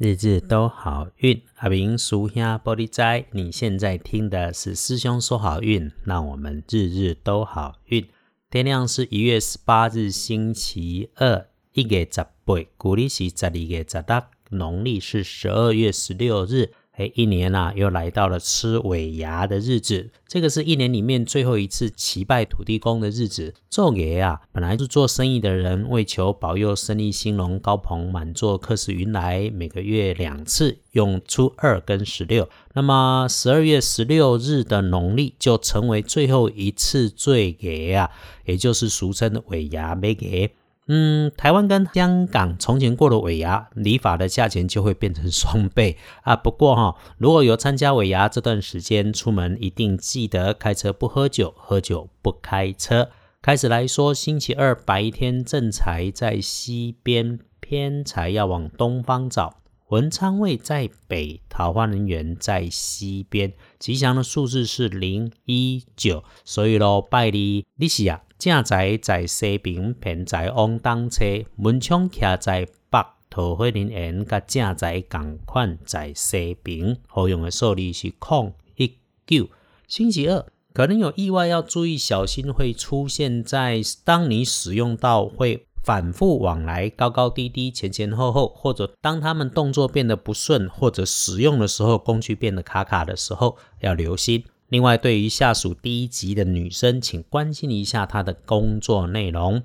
日日都好运，阿明叔兄玻璃斋。你现在听的是师兄说好运，让我们日日都好运。天亮是一月十八日，星期二，一月十八，古历是十二月十六，农历是十二月十六日。哎，一年啊，又来到了吃尾牙的日子。这个是一年里面最后一次祈拜土地公的日子。做爷啊，本来是做生意的人，为求保佑生意兴隆、高朋满座、客似云来，每个月两次，用初二跟十六。那么十二月十六日的农历就成为最后一次最爷啊，也就是俗称的尾牙没给。嗯，台湾跟香港从前过了尾牙，礼法的价钱就会变成双倍啊。不过哈，如果有参加尾牙这段时间出门，一定记得开车不喝酒，喝酒不开车。开始来说，星期二白天正财在西边，偏财要往东方找。文昌位在北，桃花人缘在西边。吉祥的数字是零一九，所以咯，拜你利是啊。正在在西边，偏在往东车；门窗徛在北，桃花林园甲正在共款在西边。好用的数字是空一九。星期二可能有意外，要注意小心，会出现在当你使用到会反复往来、高高低低、前前后后，或者当他们动作变得不顺，或者使用的时候工具变得卡卡的时候，要留心。另外，对于下属低级的女生，请关心一下她的工作内容。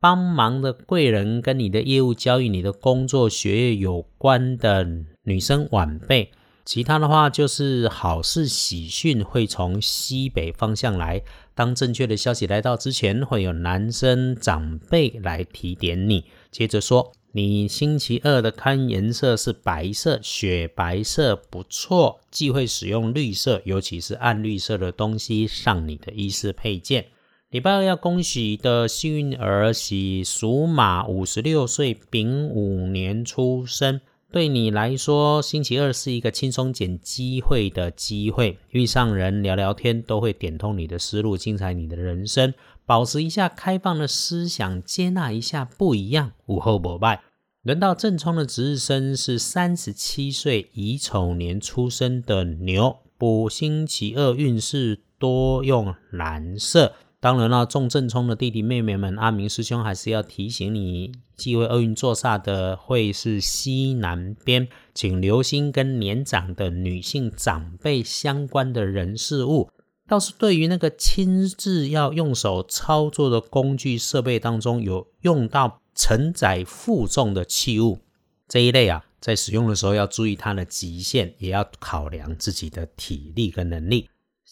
帮忙的贵人跟你的业务交易、你的工作、学业有关的女生晚辈。其他的话，就是好事喜讯会从西北方向来。当正确的消息来到之前，会有男生长辈来提点你。接着说。你星期二的看颜色是白色，雪白色不错，忌讳使用绿色，尤其是暗绿色的东西上你的衣饰配件。礼拜二要恭喜的幸运儿喜属马，五十六岁，丙午年出生。对你来说，星期二是一个轻松捡机会的机会，遇上人聊聊天都会点通你的思路，精彩你的人生。保持一下开放的思想，接纳一下不一样。午后膜拜。轮到正冲的值日生是三十七岁乙丑年出生的牛，补星期二运势多用蓝色。当然了，中正冲的弟弟妹妹们，阿明师兄还是要提醒你，忌讳厄运坐煞的会是西南边，请留心跟年长的女性长辈相关的人事物。倒是对于那个亲自要用手操作的工具设备当中，有用到。承载负重的器物这一类啊，在使用的时候要注意它的极限，也要考量自己的体力跟能力。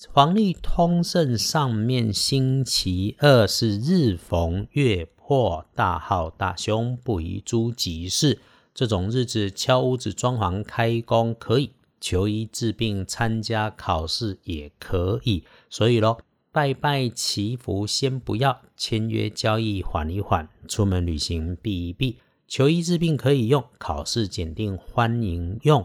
黄历通胜上面星期二是日逢月破，大好大凶，不宜诸吉事。这种日子敲屋子、装潢、开工可以，求医治病、参加考试也可以。所以咯。拜拜祈福先不要，签约交易缓一缓，出门旅行避一避，求医治病可以用，考试检定欢迎用。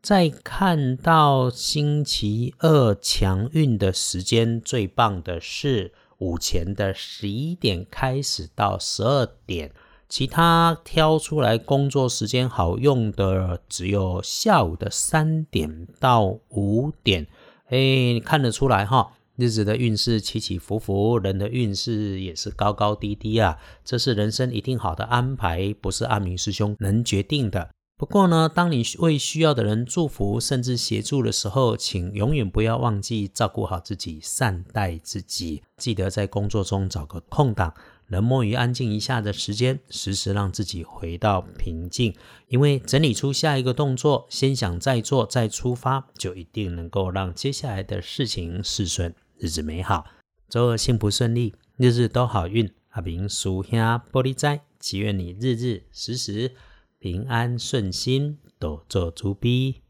再看到星期二强运的时间，最棒的是午前的十一点开始到十二点，其他挑出来工作时间好用的只有下午的三点到五点。哎，看得出来哈。日子的运势起起伏伏，人的运势也是高高低低啊。这是人生一定好的安排，不是阿明师兄能决定的。不过呢，当你为需要的人祝福，甚至协助的时候，请永远不要忘记照顾好自己，善待自己。记得在工作中找个空档，冷漠与安静一下的时间，时时让自己回到平静。因为整理出下一个动作，先想再做再出发，就一定能够让接下来的事情事顺。日子美好，周二幸福顺利，日日都好运。阿明属下玻璃斋，祈愿你日日时时平安顺心，多做主逼。